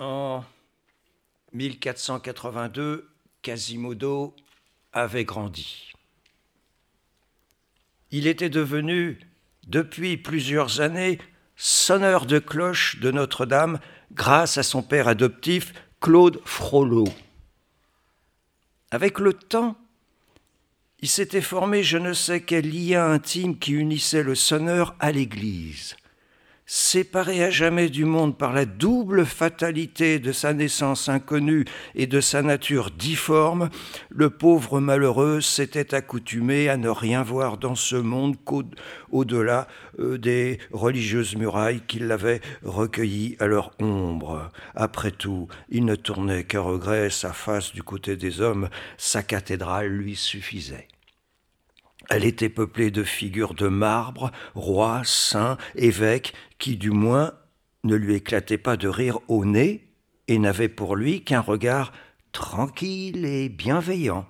En 1482, Quasimodo avait grandi. Il était devenu, depuis plusieurs années, sonneur de cloche de Notre-Dame grâce à son père adoptif, Claude Frollo. Avec le temps, il s'était formé je ne sais quel lien intime qui unissait le sonneur à l'Église. Séparé à jamais du monde par la double fatalité de sa naissance inconnue et de sa nature difforme, le pauvre malheureux s'était accoutumé à ne rien voir dans ce monde qu'au-delà euh, des religieuses murailles qui l'avaient recueilli à leur ombre. Après tout, il ne tournait qu'à regret sa face du côté des hommes, sa cathédrale lui suffisait. Elle était peuplée de figures de marbre, rois, saints, évêques, qui du moins ne lui éclataient pas de rire au nez et n'avaient pour lui qu'un regard tranquille et bienveillant.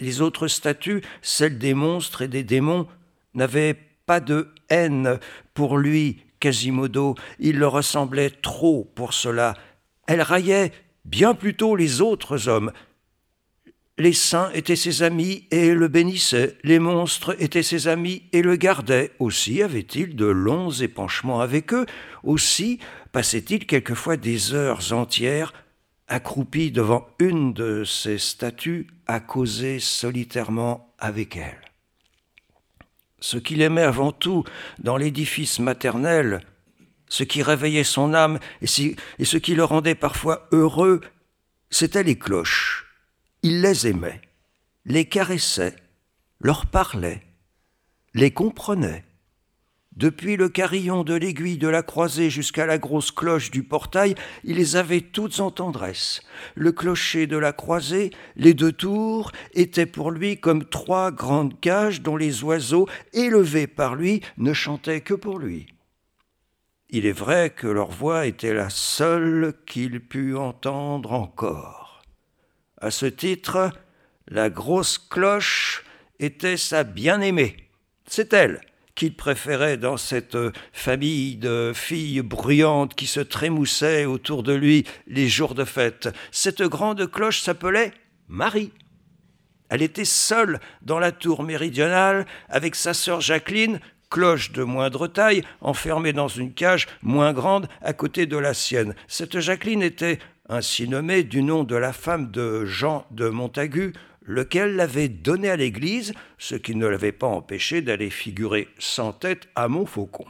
Les autres statues, celles des monstres et des démons, n'avaient pas de haine pour lui, Quasimodo, il le ressemblait trop pour cela. Elles raillaient bien plutôt les autres hommes, les saints étaient ses amis et le bénissaient, les monstres étaient ses amis et le gardaient. Aussi avait-il de longs épanchements avec eux, aussi passait-il quelquefois des heures entières accroupi devant une de ces statues à causer solitairement avec elle. Ce qu'il aimait avant tout dans l'édifice maternel, ce qui réveillait son âme et, ce qui le rendait parfois heureux, c'étaient les cloches il les aimait, les caressait, leur parlait, les comprenait. Depuis le carillon de l'aiguille de la croisée jusqu'à la grosse cloche du portail, il les avait toutes en tendresse. Le clocher de la croisée, les deux tours, étaient pour lui comme trois grandes cages dont les oiseaux, élevés par lui, ne chantaient que pour lui. Il est vrai que leur voix était la seule qu'il pût entendre encore. À ce titre, la grosse cloche était sa bien-aimée. C'est elle qu'il préférait dans cette famille de filles bruyantes qui se trémoussaient autour de lui les jours de fête. Cette grande cloche s'appelait Marie. Elle était seule dans la tour méridionale avec sa sœur Jacqueline, cloche de moindre taille, enfermée dans une cage moins grande à côté de la sienne. Cette Jacqueline était ainsi nommé du nom de la femme de Jean de Montagu, lequel l'avait donné à l'Église, ce qui ne l'avait pas empêché d'aller figurer sans tête à Montfaucon.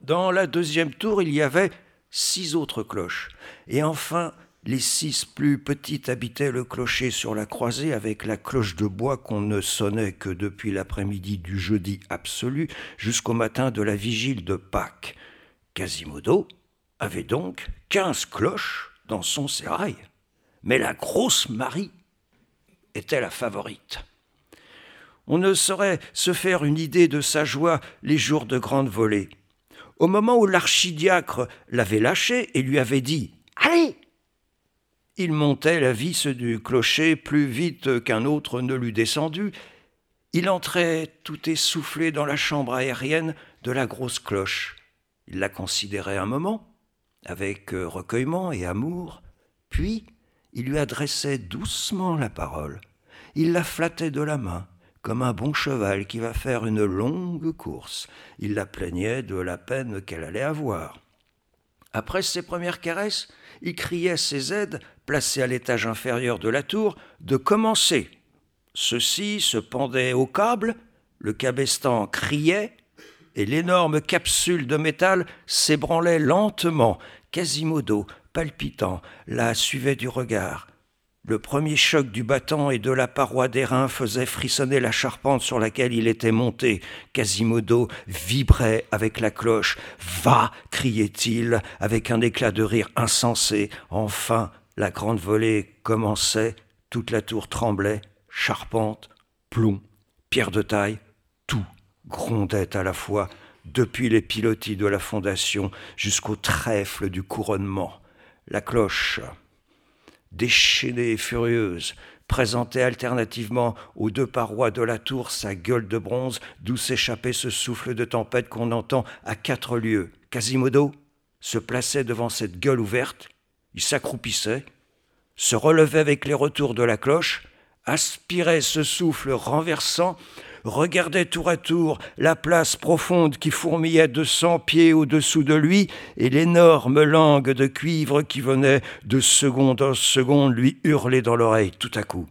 Dans la deuxième tour, il y avait six autres cloches, et enfin les six plus petites habitaient le clocher sur la croisée avec la cloche de bois qu'on ne sonnait que depuis l'après-midi du jeudi absolu jusqu'au matin de la vigile de Pâques. Quasimodo, avait donc quinze cloches dans son sérail. Mais la grosse Marie était la favorite. On ne saurait se faire une idée de sa joie les jours de grande volée. Au moment où l'archidiacre l'avait lâché et lui avait dit Allez Il montait la vis du clocher plus vite qu'un autre ne l'eût descendu. Il entrait tout essoufflé dans la chambre aérienne de la grosse cloche. Il la considérait un moment, avec euh, recueillement et amour, puis il lui adressait doucement la parole. Il la flattait de la main, comme un bon cheval qui va faire une longue course. Il la plaignait de la peine qu'elle allait avoir. Après ses premières caresses, il criait ses aides, placés à l'étage inférieur de la tour, de commencer. Ceux-ci se pendaient au câble, le cabestan criait, et l'énorme capsule de métal s'ébranlait lentement. Quasimodo, palpitant, la suivait du regard. Le premier choc du bâton et de la paroi d'airain faisait frissonner la charpente sur laquelle il était monté. Quasimodo vibrait avec la cloche. Va criait-il avec un éclat de rire insensé. Enfin, la grande volée commençait, toute la tour tremblait, charpente, plomb, pierre de taille, tout grondait à la fois, depuis les pilotis de la fondation jusqu'au trèfle du couronnement. La cloche, déchaînée et furieuse, présentait alternativement aux deux parois de la tour sa gueule de bronze, d'où s'échappait ce souffle de tempête qu'on entend à quatre lieues. Quasimodo se plaçait devant cette gueule ouverte, il s'accroupissait, se relevait avec les retours de la cloche, aspirait ce souffle renversant, regardait tour à tour la place profonde qui fourmillait de cent pieds au-dessous de lui et l'énorme langue de cuivre qui venait de seconde en seconde lui hurler dans l'oreille tout à coup.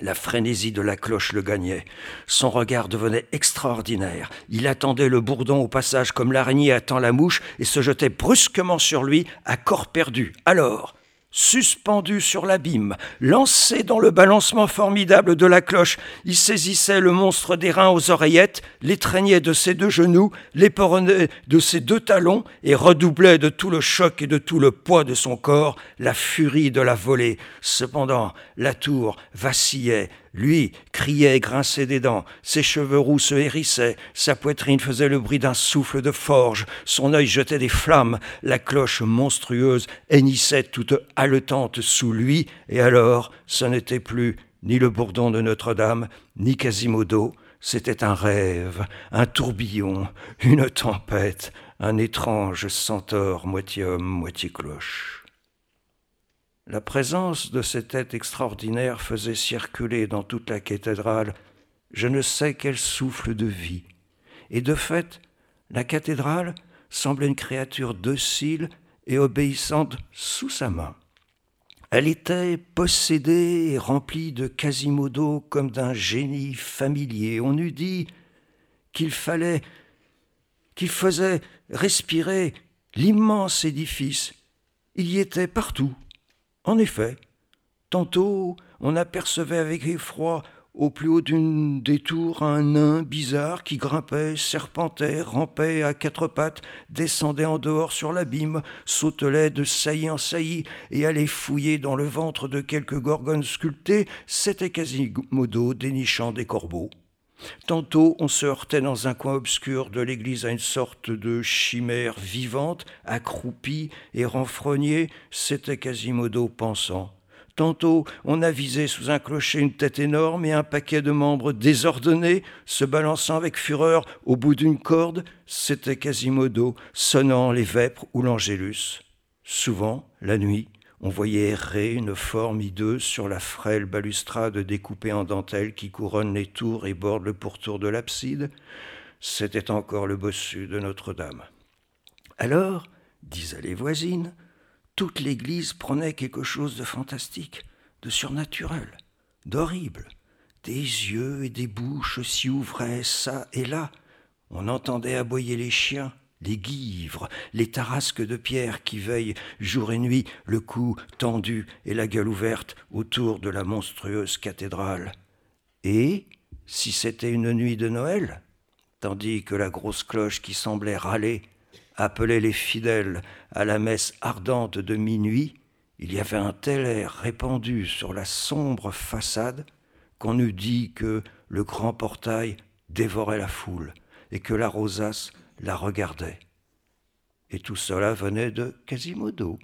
La frénésie de la cloche le gagnait. Son regard devenait extraordinaire. Il attendait le bourdon au passage comme l'araignée attend la mouche et se jetait brusquement sur lui à corps perdu. Alors, suspendu sur l'abîme, lancé dans le balancement formidable de la cloche, il saisissait le monstre d'airain aux oreillettes, l'étreignait de ses deux genoux, l'éperonnait de ses deux talons et redoublait de tout le choc et de tout le poids de son corps la furie de la volée. Cependant, la tour vacillait, lui criait grinçait des dents, ses cheveux roux se hérissaient, sa poitrine faisait le bruit d'un souffle de forge, son œil jetait des flammes, la cloche monstrueuse hennissait toute haletante sous lui, et alors ce n'était plus ni le bourdon de Notre-Dame, ni Quasimodo, c'était un rêve, un tourbillon, une tempête, un étrange centaure moitié homme, moitié cloche. La présence de cette tête extraordinaire faisait circuler dans toute la cathédrale je ne sais quel souffle de vie. Et de fait, la cathédrale semblait une créature docile et obéissante sous sa main. Elle était possédée et remplie de Quasimodo comme d'un génie familier. On eût dit qu'il fallait, qu'il faisait respirer l'immense édifice. Il y était partout, en effet, tantôt on apercevait avec effroi au plus haut d'une des tours un nain bizarre qui grimpait, serpentait, rampait à quatre pattes, descendait en dehors sur l'abîme, sautelait de saillie en saillie et allait fouiller dans le ventre de quelques gorgones sculptées, c'était Quasimodo dénichant des corbeaux. Tantôt on se heurtait dans un coin obscur de l'église à une sorte de chimère vivante, accroupie et renfrognée, c'était Quasimodo pensant. Tantôt on avisait sous un clocher une tête énorme et un paquet de membres désordonnés, se balançant avec fureur au bout d'une corde, c'était Quasimodo sonnant les vêpres ou l'angélus. Souvent, la nuit, on voyait errer une forme hideuse sur la frêle balustrade découpée en dentelle qui couronne les tours et borde le pourtour de l'abside. C'était encore le bossu de Notre-Dame. Alors, disaient les voisines, toute l'église prenait quelque chose de fantastique, de surnaturel, d'horrible. Des yeux et des bouches s'y ouvraient çà et là. On entendait aboyer les chiens, les guivres, les tarasques de pierre qui veillent jour et nuit, le cou tendu et la gueule ouverte autour de la monstrueuse cathédrale. Et, si c'était une nuit de Noël, tandis que la grosse cloche qui semblait râler appelait les fidèles à la messe ardente de minuit, il y avait un tel air répandu sur la sombre façade qu'on eût dit que le grand portail dévorait la foule et que la rosace la regardait. Et tout cela venait de Quasimodo.